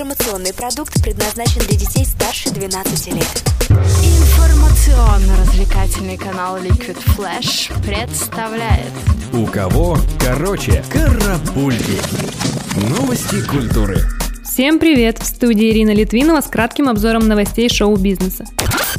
Информационный продукт предназначен для детей старше 12 лет. Информационно-развлекательный канал Liquid Flash представляет У кого короче карапульки. Новости культуры. Всем привет! В студии Ирина Литвинова с кратким обзором новостей шоу-бизнеса.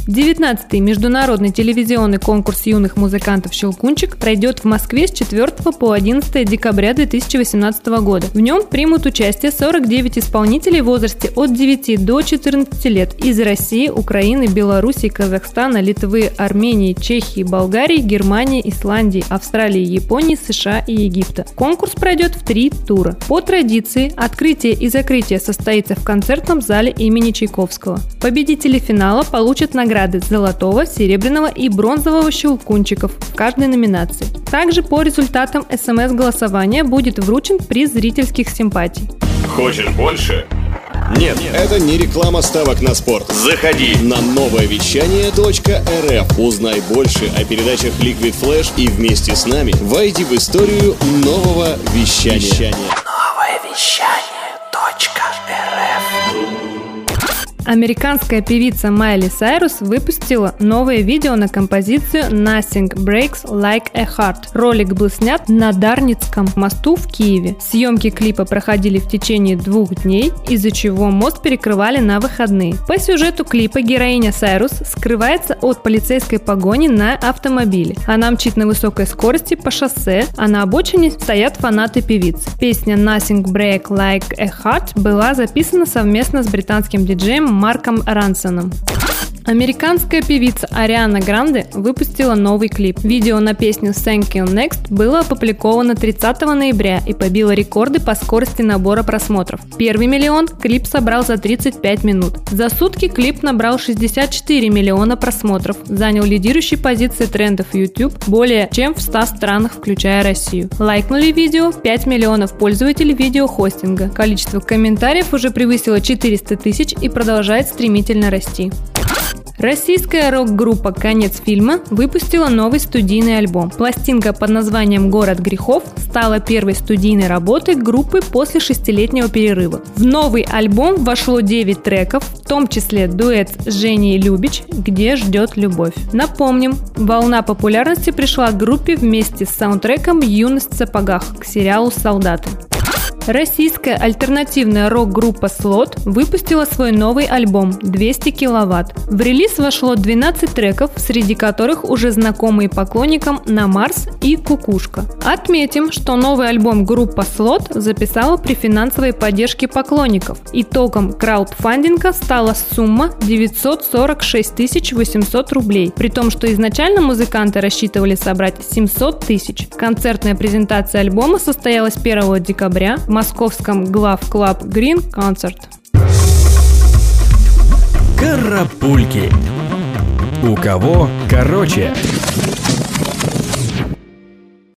19-й международный телевизионный конкурс юных музыкантов «Щелкунчик» пройдет в Москве с 4 по 11 декабря 2018 года. В нем примут участие 49 исполнителей в возрасте от 9 до 14 лет из России, Украины, Беларуси, Казахстана, Литвы, Армении, Чехии, Болгарии, Германии, Исландии, Австралии, Японии, США и Египта. Конкурс пройдет в три тура. По традиции, открытие и закрытие состоится в концертном зале имени Чайковского. Победители финала получат награды золотого, серебряного и бронзового щелкунчиков в каждой номинации. Также по результатам СМС-голосования будет вручен приз зрительских симпатий. Хочешь больше? Нет, это не реклама ставок на спорт. Заходи. На новое вещание .рф. Узнай больше о передачах Liquid Flash и вместе с нами войди в историю нового вещания. Новое вещание. Американская певица Майли Сайрус выпустила новое видео на композицию Nothing Breaks Like a Heart. Ролик был снят на Дарницком мосту в Киеве. Съемки клипа проходили в течение двух дней, из-за чего мост перекрывали на выходные. По сюжету клипа героиня Сайрус скрывается от полицейской погони на автомобиле. Она мчит на высокой скорости по шоссе, а на обочине стоят фанаты певицы. Песня Nothing Break Like a Heart была записана совместно с британским диджеем Марком Рансоном. Американская певица Ариана Гранде выпустила новый клип. Видео на песню Thank You Next было опубликовано 30 ноября и побило рекорды по скорости набора просмотров. Первый миллион клип собрал за 35 минут. За сутки клип набрал 64 миллиона просмотров, занял лидирующие позиции трендов YouTube более чем в 100 странах, включая Россию. Лайкнули видео 5 миллионов пользователей видеохостинга. Количество комментариев уже превысило 400 тысяч и продолжает стремительно расти. Российская рок-группа «Конец фильма» выпустила новый студийный альбом. Пластинка под названием «Город грехов» стала первой студийной работой группы после шестилетнего перерыва. В новый альбом вошло 9 треков, в том числе дуэт с Женей Любич «Где ждет любовь». Напомним, волна популярности пришла к группе вместе с саундтреком «Юность в сапогах» к сериалу «Солдаты». Российская альтернативная рок-группа Слот выпустила свой новый альбом «200 киловатт». В релиз вошло 12 треков, среди которых уже знакомые поклонникам «На Марс» и «Кукушка». Отметим, что новый альбом группа Слот записала при финансовой поддержке поклонников. Итогом краудфандинга стала сумма 946 800 рублей, при том, что изначально музыканты рассчитывали собрать 700 тысяч. Концертная презентация альбома состоялась 1 декабря в московском Глав Club Green Concert. Карапульки. У кого короче.